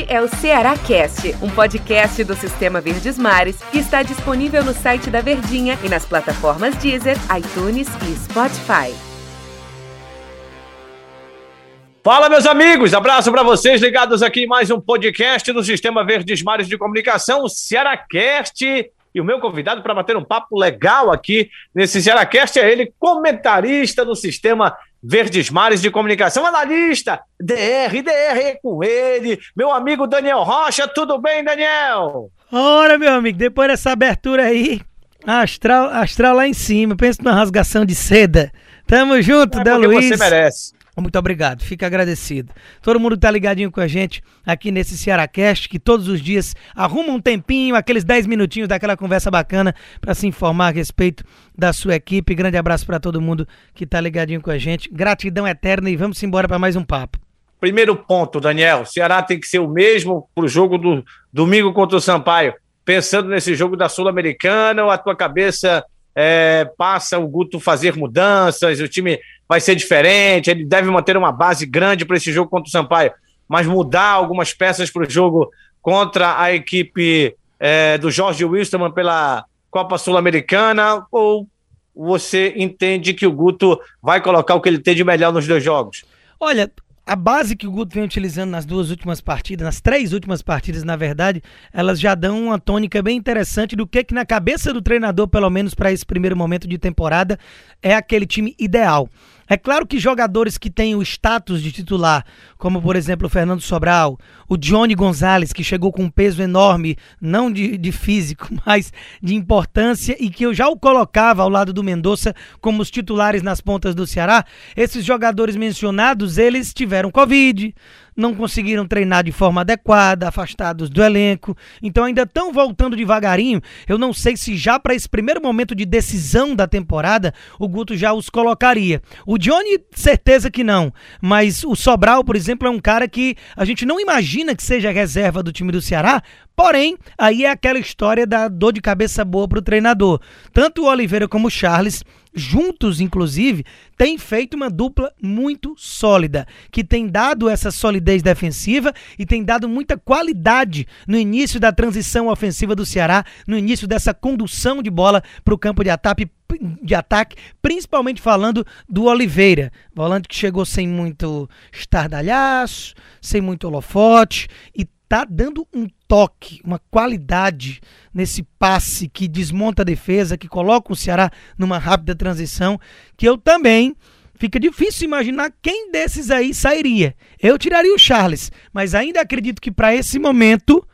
Este é o Ceará Cast, um podcast do Sistema Verdes Mares que está disponível no site da Verdinha e nas plataformas Deezer, iTunes e Spotify. Fala, meus amigos! Abraço para vocês ligados aqui em mais um podcast do Sistema Verdes Mares de Comunicação, o Cearacast. E o meu convidado para bater um papo legal aqui nesse Cearacast é ele, comentarista do Sistema Verdes Mares de Comunicação, analista, DR, DR com ele, meu amigo Daniel Rocha. Tudo bem, Daniel? Ora, meu amigo, depois dessa abertura aí, astral, astral lá em cima, penso numa rasgação de seda. Tamo junto, é Dan Luiz. você merece. Muito obrigado, fica agradecido. Todo mundo tá ligadinho com a gente aqui nesse Cearacast, que todos os dias arruma um tempinho, aqueles 10 minutinhos daquela conversa bacana para se informar a respeito da sua equipe. Grande abraço para todo mundo que tá ligadinho com a gente. Gratidão eterna e vamos embora para mais um papo. Primeiro ponto, Daniel. O Ceará tem que ser o mesmo pro jogo do domingo contra o Sampaio. Pensando nesse jogo da Sul-Americana, ou a tua cabeça é, passa o Guto fazer mudanças, o time vai ser diferente, ele deve manter uma base grande para esse jogo contra o Sampaio, mas mudar algumas peças para o jogo contra a equipe é, do Jorge Wilstermann pela Copa Sul-Americana, ou você entende que o Guto vai colocar o que ele tem de melhor nos dois jogos? Olha, a base que o Guto vem utilizando nas duas últimas partidas, nas três últimas partidas, na verdade, elas já dão uma tônica bem interessante do que, que na cabeça do treinador, pelo menos para esse primeiro momento de temporada, é aquele time ideal. É claro que jogadores que têm o status de titular, como por exemplo o Fernando Sobral, o Johnny Gonzalez, que chegou com um peso enorme, não de, de físico, mas de importância, e que eu já o colocava ao lado do Mendonça como os titulares nas pontas do Ceará, esses jogadores mencionados, eles tiveram Covid, não conseguiram treinar de forma adequada, afastados do elenco, então ainda estão voltando devagarinho. Eu não sei se já para esse primeiro momento de decisão da temporada o Guto já os colocaria. O Johnny, certeza que não, mas o Sobral, por exemplo, é um cara que a gente não imagina que seja reserva do time do Ceará, Porém, aí é aquela história da dor de cabeça boa para o treinador. Tanto o Oliveira como o Charles juntos, inclusive, têm feito uma dupla muito sólida, que tem dado essa solidez defensiva e tem dado muita qualidade no início da transição ofensiva do Ceará, no início dessa condução de bola para o campo de ataque, de ataque, principalmente falando do Oliveira, volante que chegou sem muito estardalhaço, sem muito holofote e tá dando um toque, uma qualidade nesse passe que desmonta a defesa, que coloca o Ceará numa rápida transição, que eu também fica difícil imaginar quem desses aí sairia. Eu tiraria o Charles, mas ainda acredito que para esse momento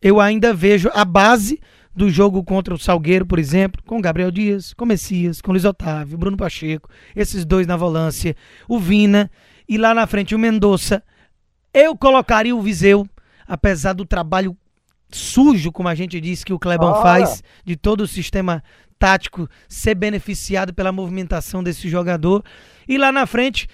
eu ainda vejo a base do jogo contra o Salgueiro, por exemplo, com Gabriel Dias, com Messias, com Luiz Otávio, Bruno Pacheco, esses dois na volância, o Vina e lá na frente o Mendonça. Eu colocaria o Viseu apesar do trabalho sujo, como a gente disse que o Clebão Ora. faz, de todo o sistema tático ser beneficiado pela movimentação desse jogador. E lá na frente,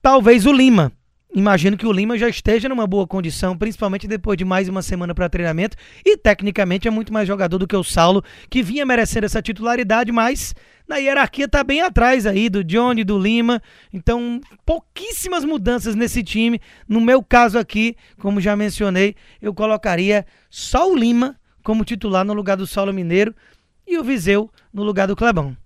talvez o Lima, imagino que o Lima já esteja numa boa condição, principalmente depois de mais uma semana para treinamento. E tecnicamente é muito mais jogador do que o Saulo, que vinha merecendo essa titularidade, mas na hierarquia tá bem atrás aí do Johnny, do Lima. Então, pouquíssimas mudanças nesse time. No meu caso aqui, como já mencionei, eu colocaria só o Lima como titular no lugar do Saulo Mineiro e o Viseu no lugar do Clebão.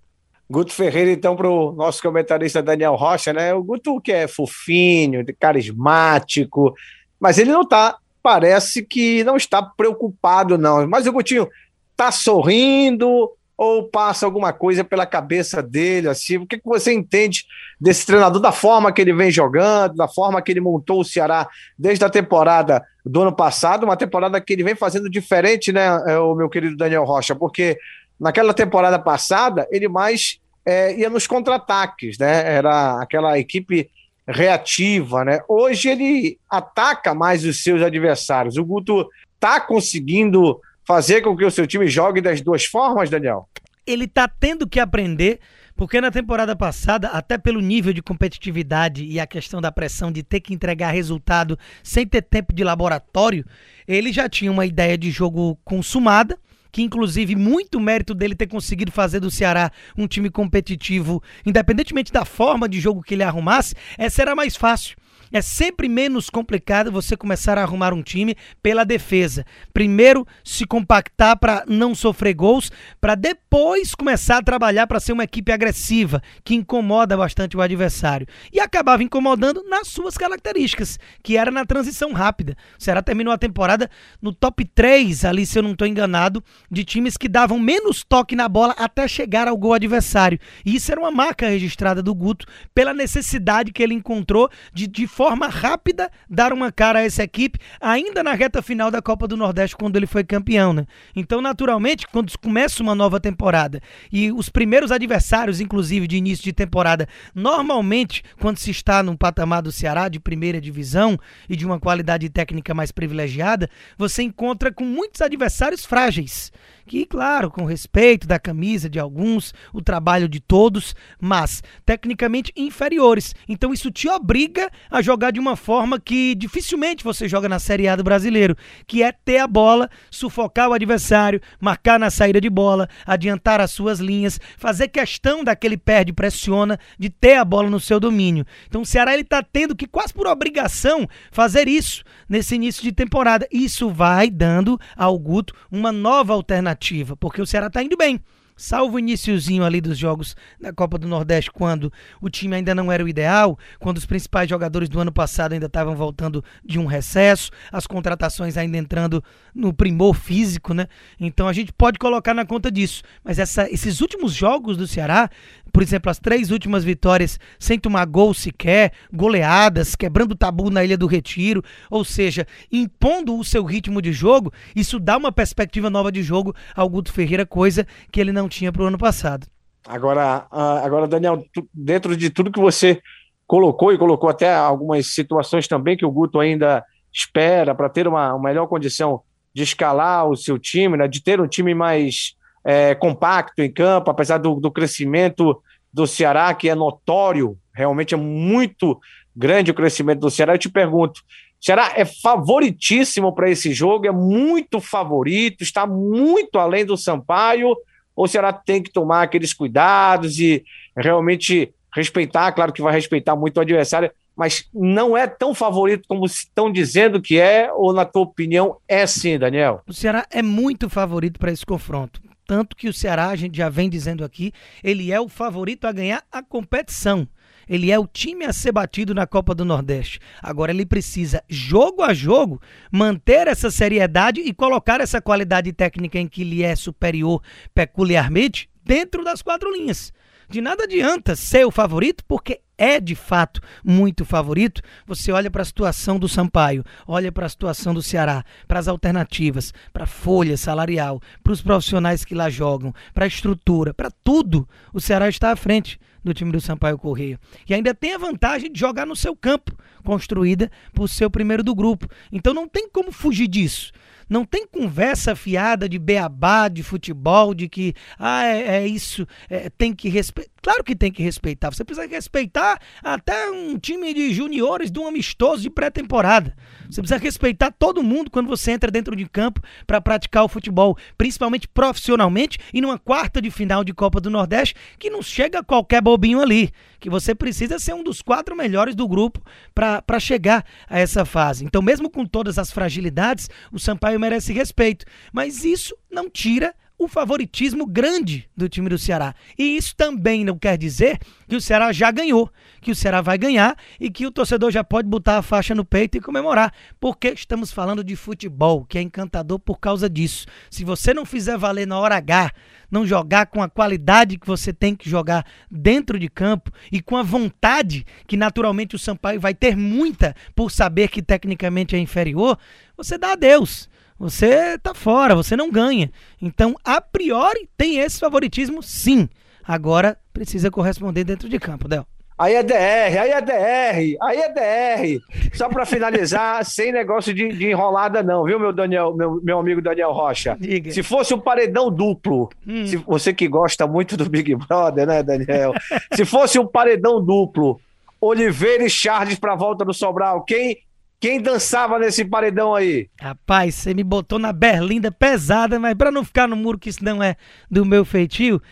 Guto Ferreira, então, para o nosso comentarista Daniel Rocha, né? O Guto que é fofinho, carismático, mas ele não está, parece que não está preocupado, não. Mas o Gutinho está sorrindo ou passa alguma coisa pela cabeça dele, assim? O que, que você entende desse treinador, da forma que ele vem jogando, da forma que ele montou o Ceará desde a temporada do ano passado, uma temporada que ele vem fazendo diferente, né, é, o meu querido Daniel Rocha, porque Naquela temporada passada, ele mais é, ia nos contra-ataques, né? Era aquela equipe reativa, né? Hoje ele ataca mais os seus adversários. O Guto tá conseguindo fazer com que o seu time jogue das duas formas, Daniel? Ele tá tendo que aprender, porque na temporada passada, até pelo nível de competitividade e a questão da pressão de ter que entregar resultado sem ter tempo de laboratório, ele já tinha uma ideia de jogo consumada que inclusive muito mérito dele ter conseguido fazer do Ceará um time competitivo, independentemente da forma de jogo que ele arrumasse, essa era mais fácil. É sempre menos complicado você começar a arrumar um time pela defesa. Primeiro, se compactar para não sofrer gols, para depois começar a trabalhar para ser uma equipe agressiva, que incomoda bastante o adversário. E acabava incomodando nas suas características, que era na transição rápida. O Ceará terminou a temporada no top 3, ali, se eu não estou enganado, de times que davam menos toque na bola até chegar ao gol adversário. E isso era uma marca registrada do Guto pela necessidade que ele encontrou de, de forma rápida dar uma cara a essa equipe, ainda na reta final da Copa do Nordeste, quando ele foi campeão, né? Então, naturalmente, quando começa uma nova temporada e os primeiros adversários, inclusive de início de temporada, normalmente, quando se está num patamar do Ceará de primeira divisão e de uma qualidade técnica mais privilegiada, você encontra com muitos adversários frágeis que, claro, com respeito da camisa de alguns, o trabalho de todos, mas tecnicamente inferiores. Então isso te obriga a jogar de uma forma que dificilmente você joga na Série A do brasileiro, que é ter a bola, sufocar o adversário, marcar na saída de bola, adiantar as suas linhas, fazer questão daquele perde pressiona de ter a bola no seu domínio. Então o Ceará ele tá tendo que quase por obrigação fazer isso nesse início de temporada. Isso vai dando ao Guto uma nova alternativa expectativa, porque o Ceará está indo bem salvo o iníciozinho ali dos jogos da Copa do Nordeste, quando o time ainda não era o ideal, quando os principais jogadores do ano passado ainda estavam voltando de um recesso, as contratações ainda entrando no primor físico, né? Então a gente pode colocar na conta disso. Mas essa, esses últimos jogos do Ceará, por exemplo, as três últimas vitórias sem tomar gol sequer, goleadas, quebrando o tabu na Ilha do Retiro, ou seja, impondo o seu ritmo de jogo, isso dá uma perspectiva nova de jogo ao Guto Ferreira, coisa que ele não tinha para o ano passado. Agora, agora, Daniel, dentro de tudo que você colocou e colocou até algumas situações também que o Guto ainda espera para ter uma, uma, melhor condição de escalar o seu time, né, de ter um time mais é, compacto em campo, apesar do, do crescimento do Ceará, que é notório, realmente é muito grande o crescimento do Ceará. Eu te pergunto, Ceará é favoritíssimo para esse jogo, é muito favorito, está muito além do Sampaio, ou o Ceará tem que tomar aqueles cuidados e realmente respeitar, claro que vai respeitar muito o adversário, mas não é tão favorito como estão dizendo que é, ou na tua opinião é sim, Daniel? O Ceará é muito favorito para esse confronto. Tanto que o Ceará, a gente já vem dizendo aqui, ele é o favorito a ganhar a competição. Ele é o time a ser batido na Copa do Nordeste. Agora ele precisa, jogo a jogo, manter essa seriedade e colocar essa qualidade técnica em que lhe é superior peculiarmente dentro das quatro linhas. De nada adianta ser o favorito, porque é de fato muito favorito. Você olha para a situação do Sampaio, olha para a situação do Ceará, para as alternativas, para a folha salarial, para os profissionais que lá jogam, para a estrutura, para tudo. O Ceará está à frente do time do Sampaio Correia. E ainda tem a vantagem de jogar no seu campo, construída por ser o primeiro do grupo. Então não tem como fugir disso. Não tem conversa fiada de beabá, de futebol, de que ah, é, é isso, é, tem que respeitar. Claro que tem que respeitar. Você precisa respeitar até um time de juniores de um amistoso de pré-temporada. Você precisa respeitar todo mundo quando você entra dentro de campo para praticar o futebol, principalmente profissionalmente e numa quarta de final de Copa do Nordeste, que não chega qualquer bobinho ali. Que você precisa ser um dos quatro melhores do grupo para chegar a essa fase. Então, mesmo com todas as fragilidades, o Sampaio merece respeito. Mas isso não tira o favoritismo grande do time do Ceará. E isso também não quer dizer que o Ceará já ganhou, que o Ceará vai ganhar e que o torcedor já pode botar a faixa no peito e comemorar, porque estamos falando de futebol, que é encantador por causa disso. Se você não fizer valer na hora H, não jogar com a qualidade que você tem que jogar dentro de campo e com a vontade que naturalmente o Sampaio vai ter muita por saber que tecnicamente é inferior, você dá adeus você tá fora, você não ganha. Então, a priori, tem esse favoritismo, sim. Agora, precisa corresponder dentro de campo, Del. Aí é DR, aí é DR, aí é DR. Só para finalizar, sem negócio de, de, enrolada, não, viu, meu Daniel, meu, meu amigo Daniel Rocha? Diga. Se fosse um paredão duplo, hum. se, você que gosta muito do Big Brother, né, Daniel? se fosse um paredão duplo, Oliveira e Charles para volta do Sobral, quem quem dançava nesse paredão aí? Rapaz, você me botou na berlinda pesada, mas para não ficar no muro que isso não é do meu feitio,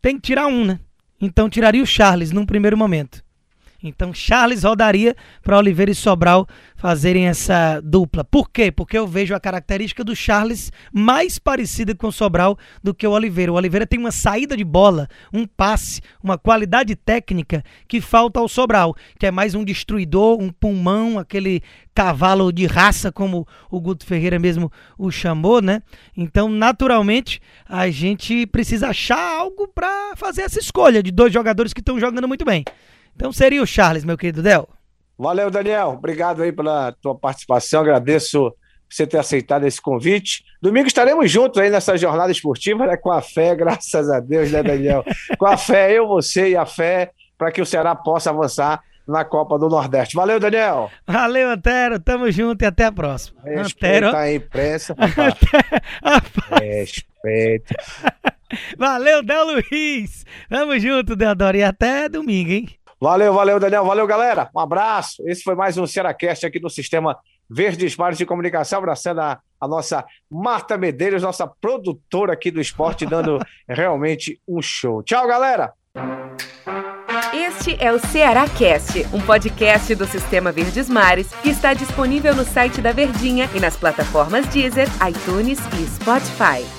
tem que tirar um, né? Então tiraria o Charles num primeiro momento. Então Charles rodaria para Oliveira e Sobral fazerem essa dupla. Por quê? Porque eu vejo a característica do Charles mais parecida com o Sobral do que o Oliveira. O Oliveira tem uma saída de bola, um passe, uma qualidade técnica que falta ao Sobral, que é mais um destruidor, um pulmão, aquele cavalo de raça, como o Guto Ferreira mesmo o chamou, né? Então, naturalmente, a gente precisa achar algo para fazer essa escolha de dois jogadores que estão jogando muito bem. Então seria o Charles, meu querido Del. Valeu, Daniel. Obrigado aí pela tua participação. Agradeço você ter aceitado esse convite. Domingo estaremos juntos aí nessa jornada esportiva, né? Com a fé, graças a Deus, né, Daniel? com a fé, eu, você e a fé, para que o Ceará possa avançar na Copa do Nordeste. Valeu, Daniel. Valeu, Antero. Tamo junto e até a próxima. Respeita Antero. a imprensa. Respeita. Valeu, Del Luiz. Tamo junto, Deodoro. E até domingo, hein? Valeu, valeu, Daniel. Valeu, galera. Um abraço. Esse foi mais um Cearacast aqui no Sistema Verdes Mares de Comunicação, abraçando a, a, nossa Marta Medeiros, nossa produtora aqui do esporte, dando realmente um show. Tchau, galera! Este é o Ceará Cast, um podcast do Sistema Verdes Mares que está disponível no site da Verdinha e nas plataformas Deezer, iTunes e Spotify.